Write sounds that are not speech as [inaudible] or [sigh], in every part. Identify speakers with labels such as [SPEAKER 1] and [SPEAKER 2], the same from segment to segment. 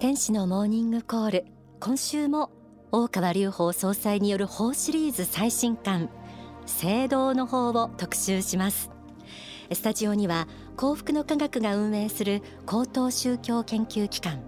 [SPEAKER 1] 天使のモーニングコール。今週も大川隆法総裁による法シリーズ最新刊聖堂の法を特集します。スタジオには幸福の科学が運営する高等宗教研究機関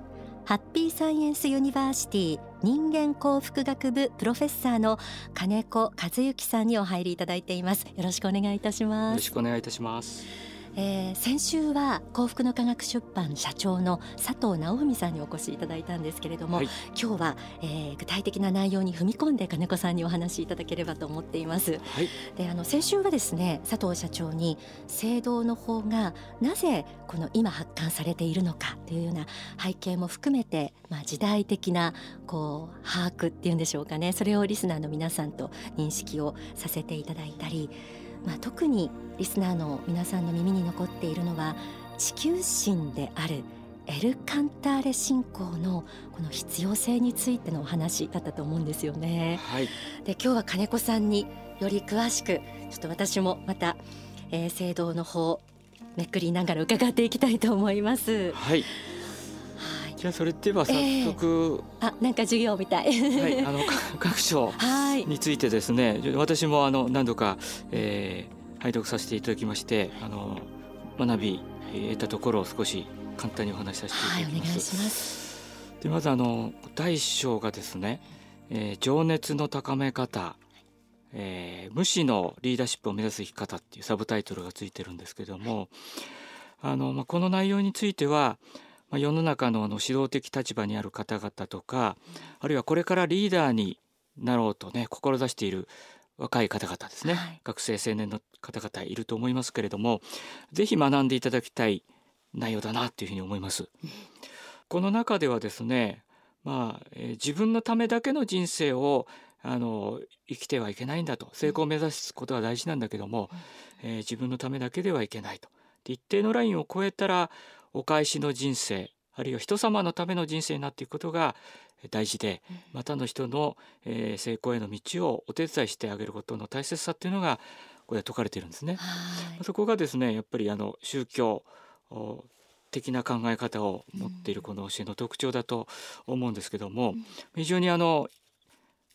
[SPEAKER 1] ハッピーサイエンスユニバーシティ人間幸福学部プロフェッサーの金子和幸さんにお入りいただいています。よろしくお願いいたします。
[SPEAKER 2] よろしくお願いいたします。
[SPEAKER 1] えー、先週は幸福の科学出版社長の佐藤直文さんにお越しいただいたんですけれども、はい、今日は、えー、具体的な内容に踏み込んで金子さんにお話しいただければと思っています。はい、であの先週はですね佐藤社長に聖堂の法がなぜこの今発刊されているのかというような背景も含めて、まあ、時代的なこう把握っていうんでしょうかね。それをリスナーの皆さんと認識をさせていただいたりまあ、特にリスナーの皆さんの耳に残っているのは地球神であるエル・カンターレ信仰のこの必要性についてのお話だったと思うんですよね。はい、で今日は金子さんにより詳しくちょっと私もまた、えー、聖堂の方めくりながら伺っていきたいと思います。
[SPEAKER 2] はいじゃあそれでは早速、
[SPEAKER 1] え。ー、あなんか授業みたい。
[SPEAKER 2] はい [laughs] あの [laughs] 各章についてですね、はい、私もあの何度か、えー、拝読させていただきましてあの学び得たところを少し簡単にお話しさせていただきます。はい、お願いします。でまずあの第一章がですね、えー、情熱の高め方えー、無視のリーダーシップを目指す生き方っていうサブタイトルがついてるんですけどもあの、まあ、この内容についてはまあ、世の中のあの指導的立場にある方々とかあるいはこれからリーダーになろうとね志している若い方々ですね、はい、学生青年の方々いると思いますけれども是非学んでいただきたい内容だなというふうに思います。この中ではですねまあ、えー、自分のためだけの人生をあの生きてはいけないんだと成功を目指すことは大事なんだけども、えー、自分のためだけではいけないと。一定のラインを超えたらお返しの人生あるいは人様のための人生になっていくことが大事で、またの人の、えー、成功への道をお手伝いしてあげることの大切さっていうのがこれは説かれているんですね。そこがですねやっぱりあの宗教的な考え方を持っているこの教えの特徴だと思うんですけども、非常にあの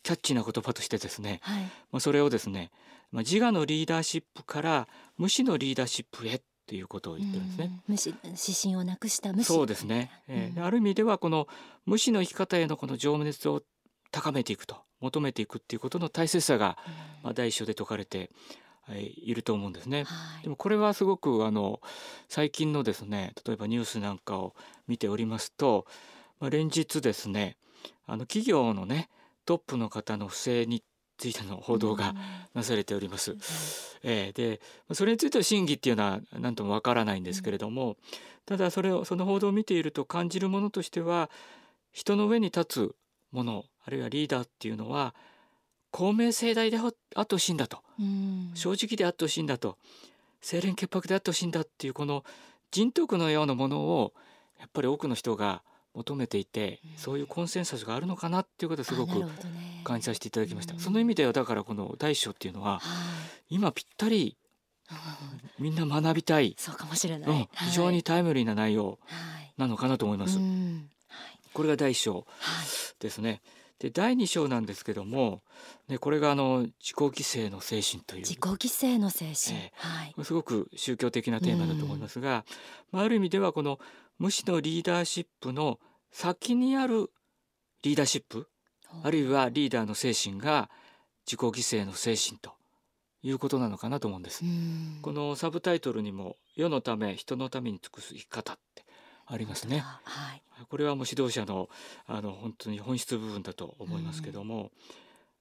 [SPEAKER 2] キャッチーな言葉としてですね、はい、まあそれをですね、まあ、自我のリーダーシップから無視のリーダーシップへっていうことを言ってるんですね。
[SPEAKER 1] 無視指針をなくした無視。
[SPEAKER 2] そうですね、えー、ある意味ではこの無視の生き方へのこの情熱を高めていくと求めていくっていうことの大切さが、まあ、第一章で説かれていると思うんですね。はい、でもこれはすごくあの最近のですね例えばニュースなんかを見ておりますと、まあ、連日ですねあの企業のねトップの方の不正についての報道がなされております。えー、でそれについては真偽っていうのは何ともわからないんですけれども、ただそれをその報道を見ていると感じるものとしては人の上に立つものあるいはリーダーっていうのは公明正大であってほしいんだと、正直であってほしいんだと。清廉潔白であってほしいんだっていうこの人徳のようなものをやっぱり多くの人が求めていて、そういうコンセンサスがあるのかなっていうことをすごく感じさせていただきました。その意味ではだからこの大章っていうのは、今ぴったりみんな学びたい。
[SPEAKER 1] そうかもしれない、うん、
[SPEAKER 2] 非常にタイムリーな内容なのかなと思います。これが第一章ですね。で第二章なんですけども、ね、これがあの自己犠牲の精神という。
[SPEAKER 1] 自己犠牲の精神、えー、
[SPEAKER 2] はい、すごく宗教的なテーマだと思いますが、まあ、ある意味ではこの無視のリーダーシップの先にあるリーダーシップ？あるいはリーダーの精神が自己犠牲の精神ということなのかなと思うんです。このサブタイトルにも世のため人のために尽くす生き方ってありますね。はい、これはもう指導者のあの本当に本質部分だと思いますけども、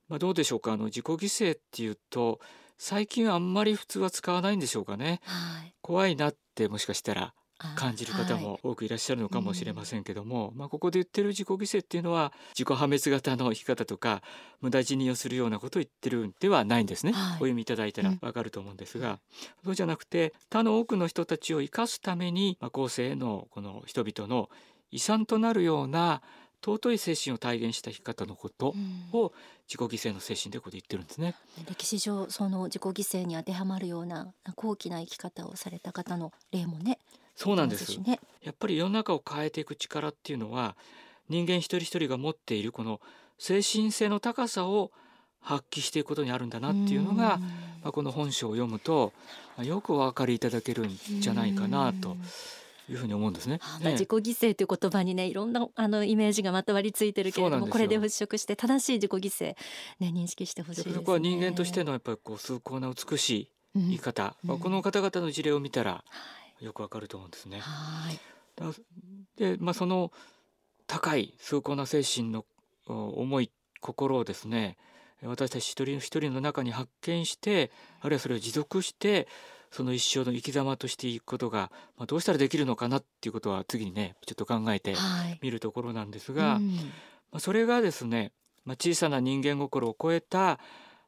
[SPEAKER 2] まあどうでしょうか？あの自己犠牲っていうと最近はあんまり普通は使わないんでしょうかね。はい、怖いなってもしかしたら感じる方も多くいらっしゃるのかもしれませんけども、はいうん、まあ、ここで言ってる自己犠牲っていうのは自己破滅型の生き方とか無駄死にをするようなことを言ってるんではないんですね、はい、お読みいただいたらわかると思うんですが、うん、そうじゃなくて他の多くの人たちを生かすために、まあ、後世のこの人々の遺産となるような尊い精神を体現した生き方のことを自己犠牲の精神でここで言ってるんですね。
[SPEAKER 1] 歴史上その自己犠牲に当てはまるような高貴な生き方をされた方の例もね
[SPEAKER 2] そうなんです、ね、やっぱり世の中を変えていく力っていうのは人間一人一人が持っているこの精神性の高さを発揮していくことにあるんだなっていうのが、まあ、この本書を読むとよくお分かりいただけるんじゃないかなと。いうふうに思うんですね。
[SPEAKER 1] まあ、自己犠牲という言葉にねいろんなあのイメージがまとわりついてるけれどもこれで払拭して正しい自己犠牲、ね、認識してほしい、ね、
[SPEAKER 2] そこは人間としてのやっぱりこう崇高な美しい言い方、うん、まあ、この方々の事例を見たらよくわかると思うんですね。はい、で、まあ、その高い崇高な精神の思い心をですね私たち一人一人の中に発見してあるいはそれを持続してその一生の生き様としていくことが、まあ、どうしたらできるのかなっていうことは次にねちょっと考えてみるところなんですが、はいうん、まあ、それがですね、まあ、小さな人間心を超えた、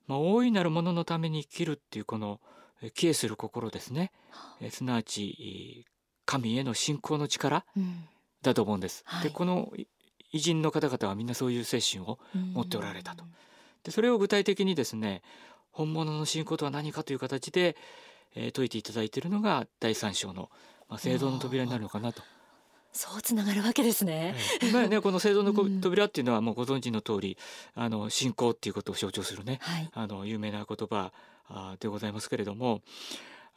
[SPEAKER 2] まあ、大いなるもののために生きるっていうこの帰依する心ですね、えすなわち神への信仰の力だと思うんです。うんはい、でこの偉人の方々はみんなそういう精神を持っておられたと。でそれを具体的にですね本物の信仰とは何かという形で、えー、説いていただいているのが第三章の、まあ、聖堂の扉になるのかなと。
[SPEAKER 1] そうつながるわけですね。
[SPEAKER 2] まあね [laughs] この聖堂の扉っていうのはもうご存知の通り、あの信仰っていうことを象徴するね、はい、あの有名な言葉でございますけれども、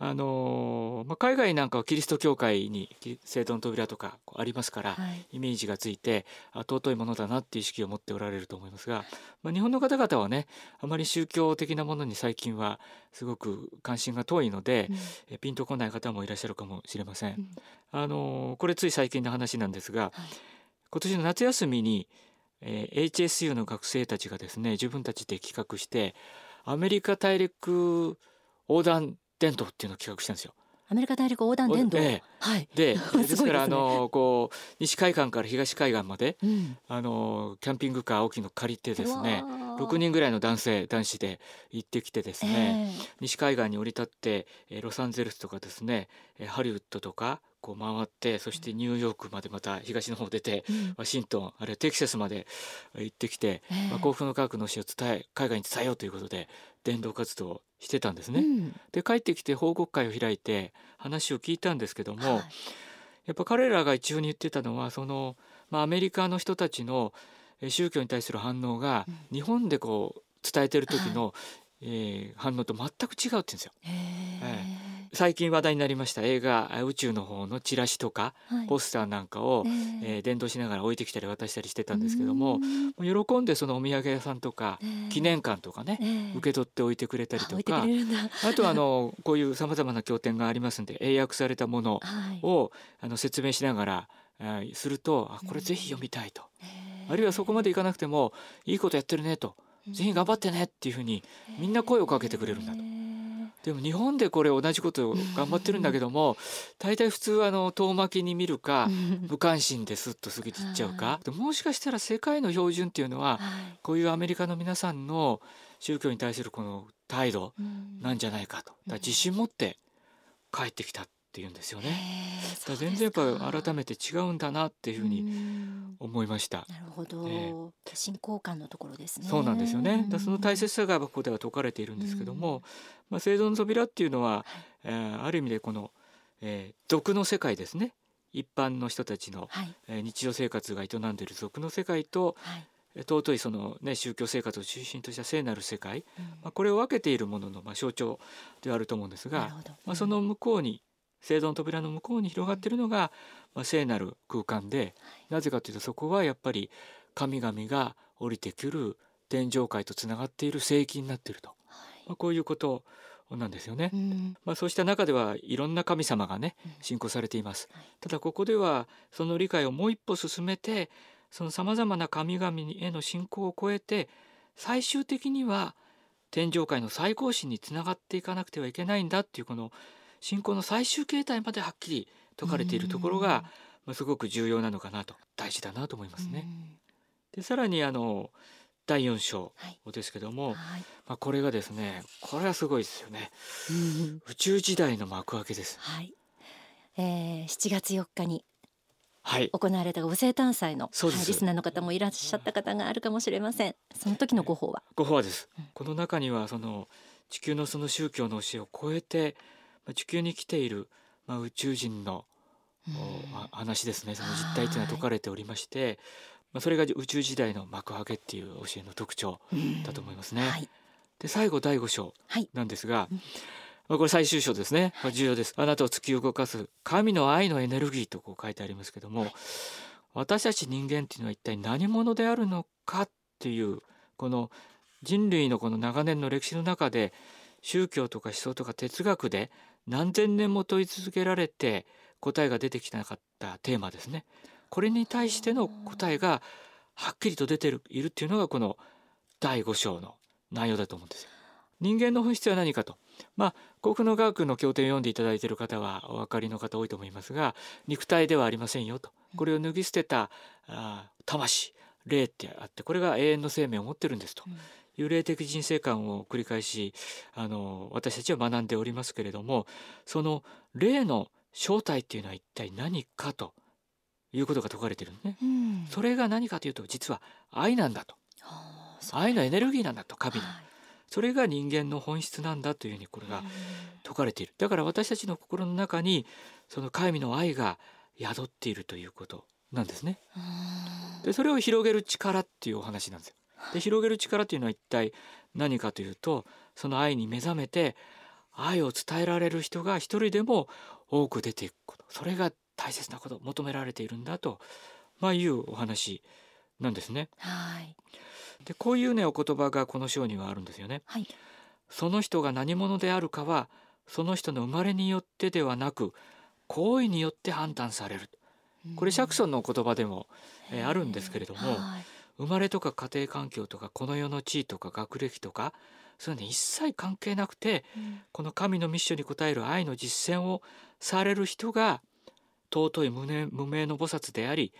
[SPEAKER 2] あのまあ、海外なんかはキリスト教会に聖堂の扉とかありますから、はい、イメージがついて尊いものだなっていう意識を持っておられると思いますが、まあ、日本の方々はねあまり宗教的なものに最近はすごく関心が遠いので、うん、ピンとこない方もいらっしゃるかもしれません。うん、あのこれつい最近の話なんですが、はい、今年の夏休みに、えー、HSU の学生たちがですね自分たちで企画してアメリカ大陸横断伝統っていうのを企画したんですよ。
[SPEAKER 1] アメリカ大陸横断伝統、ええ、
[SPEAKER 2] はい、で [laughs] ですから、ね、あのこう西海岸から東海岸まで、うん、あのキャンピングカー大きいの借りてですね6人ぐらいの男性男子で行ってきてですね、えー、西海岸に降り立って、えー、ロサンゼルスとかですねハリウッドとかこう回ってそしてニューヨークまでまた東の方出て、うん、ワシントンあるいはテキサスまで行ってきて、えー、まあ、幸福の科学の詩を伝え海外に伝えようということで伝道活動をしてたんですね。うん、で帰ってきて報告会を開いて話を聞いたんですけども、はい、やっぱ彼らが一応に言ってたのはその、まあ、アメリカの人たちの宗教に対する反応が日本でこう伝えてる時の、はい、えー、反応と全く違うって言うんですよ。えー最近話題になりました映画宇宙の方のチラシとか、はい、ポスターなんかを、えー、伝道しながら置いてきたり渡したりしてたんですけども喜んでそのお土産屋さんとか、記念館とかね、受け取っておいてくれたりとかあとあのこういうさまざまな経典がありますんで英訳されたものを、はい、あの説明しながら、えー、するとあこれぜひ読みたいと、あるいはそこまでいかなくてもいいことやってるねと。ぜひ頑張ってねっていうふうにみんな声をかけてくれるんだと。でも日本でこれ同じことを頑張ってるんだけども大体普通あの遠巻きに見るか無関心ですっと過ぎていっちゃうか。もしかしたら世界の標準っていうのはこういうアメリカの皆さんの宗教に対するこの態度なんじゃないかと。だ自信持って帰ってきたっていうんですよね。だ全然やっぱ改めて違うんだなっていうふうに思いました。
[SPEAKER 1] なるほど。えー、信仰感のところですね。
[SPEAKER 2] そうなんですよね。だその大切さがここでは説かれているんですけども、まあ生存の扉っていうのは、はい、えー、ある意味でこの、えー、俗の世界ですね。一般の人たちの、はい、えー、日常生活が営んでいる俗の世界と、はい尊いその、ね、宗教生活を中心とした聖なる世界、うん、まあ、これを分けているものの、まあ、象徴ではあると思うんですが、まあ、その向こうに聖堂の扉の向こうに広がっているのが、まあ、聖なる空間で、なぜかというとそこはやっぱり神々が降りてくる天上界とつながっている聖域になっていると、まあ、こういうことなんですよね、うん、まあ、そうした中ではいろんな神様がね信仰されています、ただここではその理解をもう一歩進めてそのさまざまな神々への信仰を超えて最終的には天上界の最高神につながっていかなくてはいけないんだっていうこの信仰の最終形態まではっきり説かれているところが、まあ、すごく重要なのかなと。大事だなと思いますね。でさらにあの第4章ですけども、はい。まあ、これがですねこれはすごいですよね、宇宙時代の幕開けです、
[SPEAKER 1] はい。えー、7月4日に行われたご生誕祭の、はい、リスナーの方もいらっしゃった方があるかもしれません。その時のご法は？
[SPEAKER 2] ご法はです、うん、この中にはその地球のその宗教の教えを超えて地球に来ている、まあ、宇宙人の、話ですね。その実態というのは説かれておりましてまあ、それが宇宙時代の幕開けっていう教えの特徴だと思いますね。はい、で最後第5章なんですが、はい、まあ、これ最終章ですね、まあ、重要です。あなたを突き動かす神の愛のエネルギーとこう書いてありますけども、私たち人間っていうのは一体何者であるのかっていうこの人類のこの長年の歴史の中で宗教とか思想とか哲学で何千年も問い続けられて答えが出てきてなかったテーマですね。これに対しての答えがはっきりと出てるいるっていうのがこの第5章の内容だと思うんですよ。人間の本質は何かと。まあ幸福の科学の経典を読んでいただいている方はお分かりの方多いと思いますが肉体ではありませんよとこれを脱ぎ捨てたあ魂霊ってあってこれが永遠の生命を持ってるんですという霊的人生観を繰り返しあの私たちは学んでおりますけれどもその霊の正体っていうのは一体何かということが説かれてるんね、うん、それが何かというと実は愛なんだと。愛のエネルギーなんだと神の、はい、それが人間の本質なんだというふうにこれが説かれている。だから私たちの心の中にその神の愛が宿っているということなんですね。でそれを広げる力っていうお話なんですよで広げる力というのは一体何かというとその愛に目覚めて愛を伝えられる人が一人でも多く出ていくことそれが大切なこと求められているんだと、まあ、いうお話なんですね。はい、でこういうねお言葉がこの章にはあるんですよね。はい、その人が何者であるかはその人の生まれによってではなく行為によって判断される。これシャクソンの言葉でも、えー、あるんですけれども、はい、生まれとか家庭環境とかこの世の地位とか学歴とかそういうの一切関係なくて、うん、この神のミッションに応える愛の実践をされる人が尊い無名無名の菩薩であり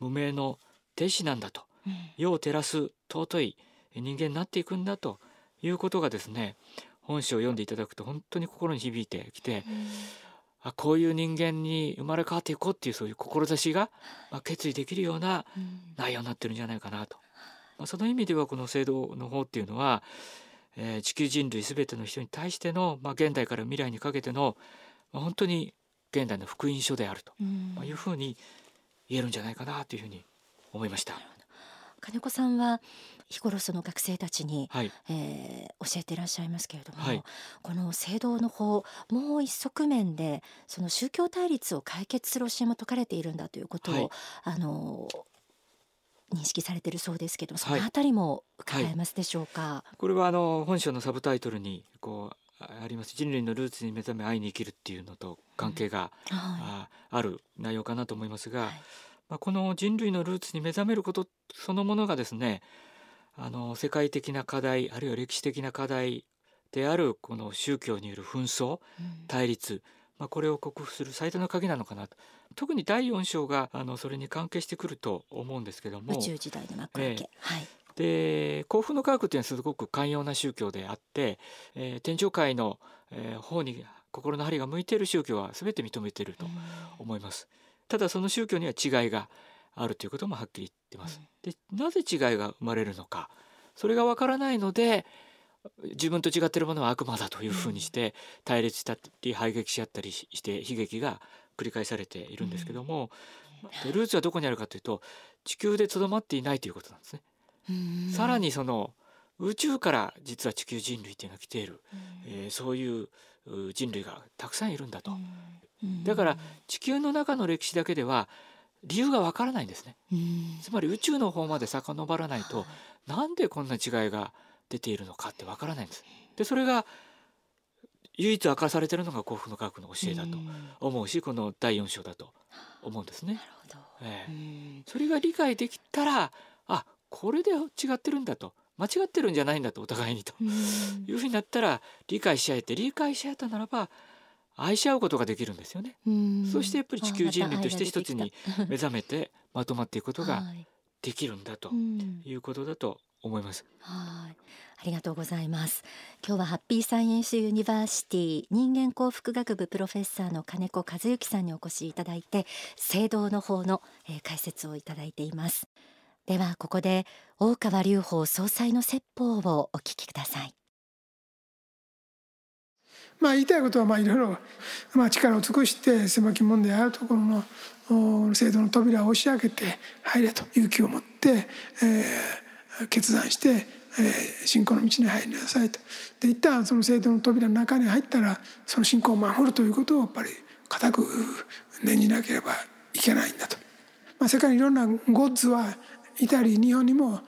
[SPEAKER 2] 無名の弟子なんだと、うん、世を照らす尊い人間になっていくんだと。いうことがですね本書を読んでいただくと本当に心に響いてきて、うん、あこういう人間に生まれ変わっていこうっていうそういう志が、まあ、決意できるような内容になってるんじゃないかなと。まあ、その意味ではこの制度の方っていうのは、えー、地球人類全ての人に対しての、まあ、現代から未来にかけての、まあ、本当に現代の福音書であると、まあ、いうふうに言えるんじゃないかなというふうに思いました。
[SPEAKER 1] 金子さんは日頃その学生たちに、はい、えー、教えていらっしゃいますけれども、はい、この聖堂の法もう一側面でその宗教対立を解決する教えも説かれているんだということを、はい、あの認識されているそうですけどそのあたりも伺えますでしょうか、
[SPEAKER 2] これはあの本書のサブタイトルにこうあります。人類のルーツに目覚め愛に生きるっていうのと関係が、うん。はい、ある内容かなと思いますが、はい、まあ、この人類のルーツに目覚めることそのものがですねあの世界的な課題あるいは歴史的な課題であるこの宗教による紛争、対立、まあ、これを克服する最大の鍵なのかなと。特に第4章があのそれに関係してくると思うんですけども。
[SPEAKER 1] 宇宙時代の幕開け、えー、はい。
[SPEAKER 2] で幸福の科学っていうのはすごく寛容な宗教であって、えー、天上界の、えー、方に心の針が向いている宗教は全て認めていると思います。ただその宗教には違いがあるということもはっきり言ってます。でなぜ違いが生まれるのかそれがわからないので自分と違っているものは悪魔だというふうにして対立したり排撃し合ったりして悲劇が繰り返されているんですけども、でルーツはどこにあるかというと地球でとどまっていないということなんですね。さらにその宇宙から実は地球人類っていうのが来ている、えー、そういう人類がたくさんいるんだと。だから地球の中の歴史だけでは理由がわからないんですね。つまり宇宙の方まで遡らないと、なんでこんな違いが出ているのかってわからないんです。でそれが唯一明かされているのが幸福の科学の教えだと思うし、この第4章だと思うんですね。ええ、それが理解できたらあこれで違ってるんだと間違ってるんじゃないんだとお互いにというふうになったら理解し合えて理解し合えたならば愛し合うことができるんですよね。そしてやっぱり地球人類として一つに [laughs] 目覚めてまとまっていくことができるんだということだと思います。
[SPEAKER 1] はい、ありがとうございます。今日はハッピーサイエンスユニバーシティ人間幸福学部プロフェッサーの金子和幸さんにお越しいただいて、聖堂の方の、えー、解説をいただいています。ではここで大川隆法総裁の説法をお聞きください
[SPEAKER 3] まあ言いたいことはまあいろいろ、まあ、力を尽くして狭き門であるところの制度の扉を押し開けて入れと勇気を持って、えー、決断して、えー、信仰の道に入りなさいと。で一旦その制度の扉の中に入ったらその信仰を守るということをやっぱり固く念じなければいけないんだと。まあ、世界にいろんなゴッズはいたり日本にも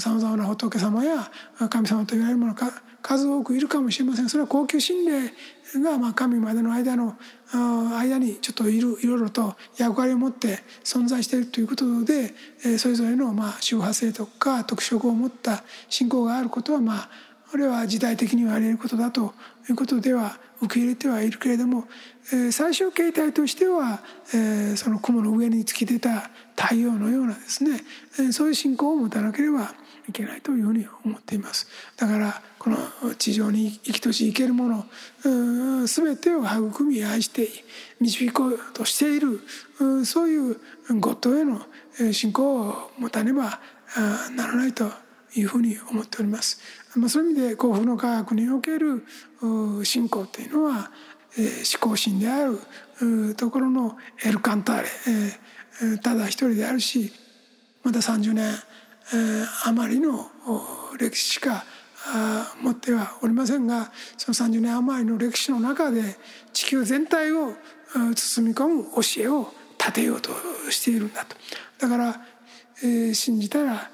[SPEAKER 3] さまざまな仏様や神様といわれるものが数多くいるかもしれません。それは高級心霊がまあ神までの間の間にちょっといるいろいろと役割を持って存在しているということでそれぞれのまあ周波性とか特色を持った信仰があることはまあこれは時代的にはあり得ることだということでは受け入れてはいるけれども、えー、最終形態としては、えー、その雲の上に突き出た太陽のようなですね、えー、そういう信仰を持たなければいけないというふうに思っています。だからこの地上に生きとし生けるもの全てを育み愛して導こうとしているそういうゴッドへの信仰を持たねばならないというふうに思っております。まあ、そういう意味で幸福の科学における信仰というのは、思考心であるところのエル・カンターレ、えー、ただ一人であるしまだ30年、えー、余りの歴史しか持ってはおりませんがその30年余りの歴史の中で地球全体を包み込む教えを立てようとしているんだとだから、えー、信じたら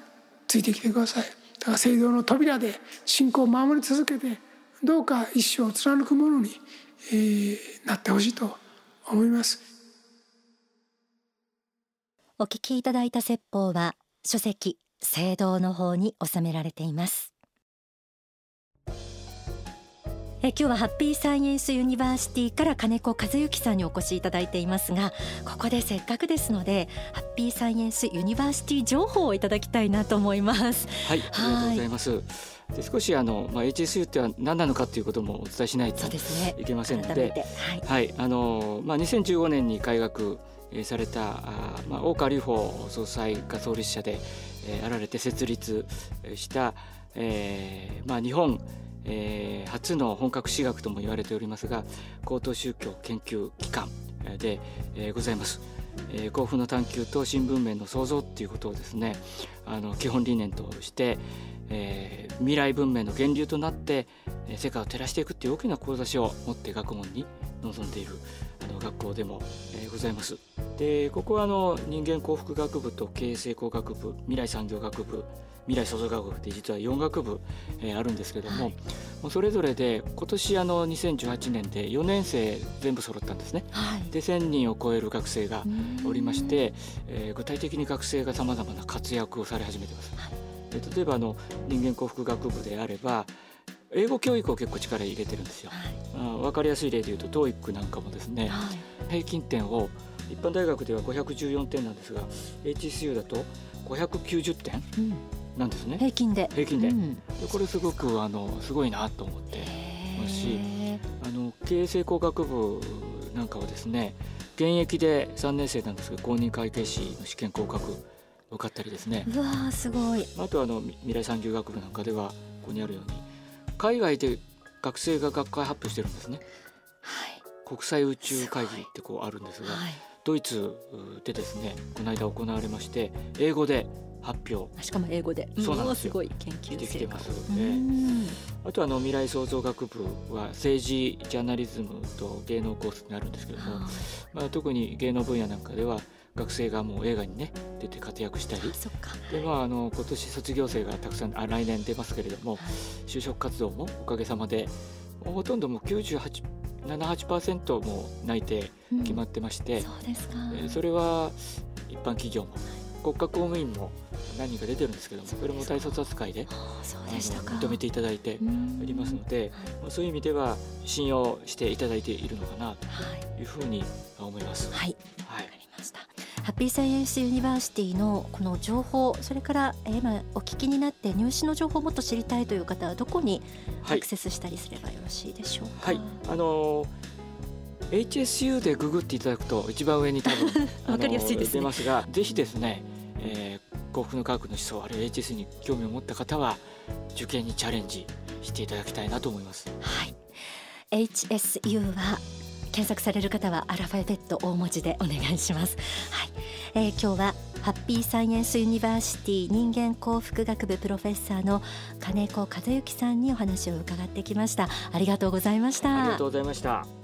[SPEAKER 3] ついてきてください。だから聖堂の扉で信仰を守り続けてどうか一生を貫くものに、えー、なってほしいと思います。
[SPEAKER 1] お聞きいただいた説法は書籍聖堂の方に収められています。え今日はハッピーサイエンスユニバーシティから金子和幸さんにお越しいただいていますがここでせっかくですのでハッピーサイエンスユニバーシティ情報をいただきたいなと思います。
[SPEAKER 2] はいありがとうございます。で少しあの、まあ、HSU っては何なのかということもお伝えしないといけませんので、ね、はい、はい、あのまあ、2015年に開学されたあ、まあ、大川隆法総裁が創立者で、えー、あられて設立した、えーまあ、日本えー、初の本格私学とも言われておりますが高等宗教研究機関で、えー、ございます。えー、幸福の探求と新聞面の創造っていうことをですねあの基本理念として、えー、未来文明の源流となって、えー、世界を照らしていくっていう大きな志を持って学問に臨んでいるあの学校でも、えー、ございます。でここはあの人間幸福学部と経営成功学部未来産業学部未来創造学部って実は4学部、えー、あるんですけども、はい、もうそれぞれで今年あの2018年で4年生全部揃ったんですね。はい、で1,000人を超える学生がおりまして、えー、具体的に学生がさまざまな活躍をされ始めてます。はい、で例えばあの人間幸福学部であれば英語教育を結構力入れてるんですよ。はい、あ分かりやすい例で言うと TOEIC なんかもですね、はい、平均点を一般大学では514点なんですが HCU だと590点、うんなんですね。
[SPEAKER 1] 平均で。
[SPEAKER 2] 平均で。うん、でこれすごくあのすごいなと思ってますしあの経営成功学部なんかはですね現役で3年生なんですが公認会計士の試験合格受かったりですね。
[SPEAKER 1] うわすごい。
[SPEAKER 2] あとあの未来産業学部なんかではここにあるように海外で学生が学会発表してるんですね、はい、国際宇宙会議ってこうあるんですが、はい、ドイツでですねこの間行われまして英語で発表。
[SPEAKER 1] しかも英語で。
[SPEAKER 2] そうなんです
[SPEAKER 1] すごい研究
[SPEAKER 2] 成果あとあの未来創造学部は政治ジャーナリズムと芸能コースになるんですけれども、まあ、特に芸能分野なんかでは学生がもう映画にね出て活躍したり。で、まあ、あの今年卒業生がたくさんあ来年出ますけれども、就職活動もおかげさまでほとんどもう98 78%も内定決まってまして、うん、
[SPEAKER 1] そ
[SPEAKER 2] れは一般企業も国家公務員も何人か出てるんですけどもそれも大卒扱いで認めていただいておりますので、はい、そういう意味では信用していただいているのかなというふうに思います。
[SPEAKER 1] はい、はい、ハッピーサイエンスユニバーシティのこの情報それから今お聞きになって入試の情報をもっと知りたいという方はどこにアクセスしたりすればよろしいでしょう
[SPEAKER 2] か？はい、あのー HSU でググっていただくと一番上に多分 [laughs]
[SPEAKER 1] わかりやすいです、
[SPEAKER 2] ね、出ますがぜひですね、えー、幸福の科学の思想あるいは HS に興味を持った方は受験にチャレンジしていただきたいなと思います。
[SPEAKER 1] はい HSU は検索される方はアルファベット大文字でお願いします。はい、えー、今日はハッピーサイエンスユニバーシティ人間幸福学部プロフェッサーの金子和幸さんにお話を伺ってきました。ありがとうございました。
[SPEAKER 2] ありがとうございました。